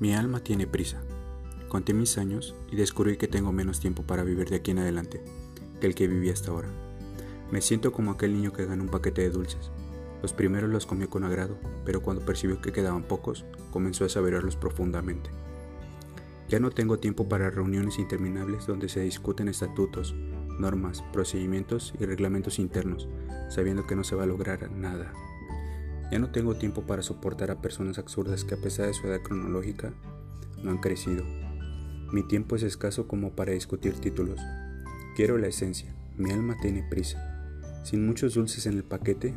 Mi alma tiene prisa. Conté mis años y descubrí que tengo menos tiempo para vivir de aquí en adelante que el que viví hasta ahora. Me siento como aquel niño que gana un paquete de dulces. Los primeros los comió con agrado, pero cuando percibió que quedaban pocos, comenzó a saborearlos profundamente. Ya no tengo tiempo para reuniones interminables donde se discuten estatutos, normas, procedimientos y reglamentos internos, sabiendo que no se va a lograr nada. Ya no tengo tiempo para soportar a personas absurdas que a pesar de su edad cronológica no han crecido. Mi tiempo es escaso como para discutir títulos. Quiero la esencia, mi alma tiene prisa. Sin muchos dulces en el paquete,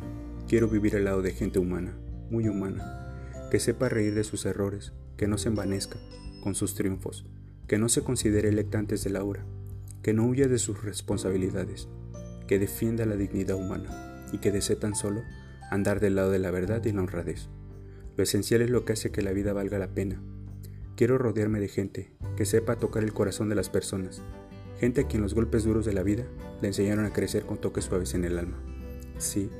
quiero vivir al lado de gente humana, muy humana, que sepa reír de sus errores, que no se envanezca con sus triunfos, que no se considere electa antes de la hora, que no huya de sus responsabilidades, que defienda la dignidad humana y que desee tan solo andar del lado de la verdad y la honradez. Lo esencial es lo que hace que la vida valga la pena. Quiero rodearme de gente que sepa tocar el corazón de las personas, gente a quien los golpes duros de la vida le enseñaron a crecer con toques suaves en el alma. Sí,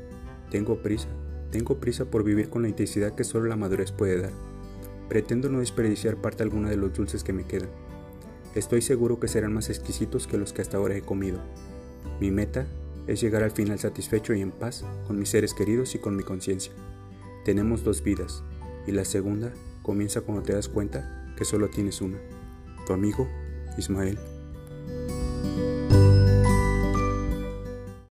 tengo prisa, tengo prisa por vivir con la intensidad que solo la madurez puede dar. Pretendo no desperdiciar parte alguna de los dulces que me quedan. Estoy seguro que serán más exquisitos que los que hasta ahora he comido. Mi meta es llegar al final satisfecho y en paz con mis seres queridos y con mi conciencia. Tenemos dos vidas y la segunda comienza cuando te das cuenta que solo tienes una. Tu amigo, Ismael.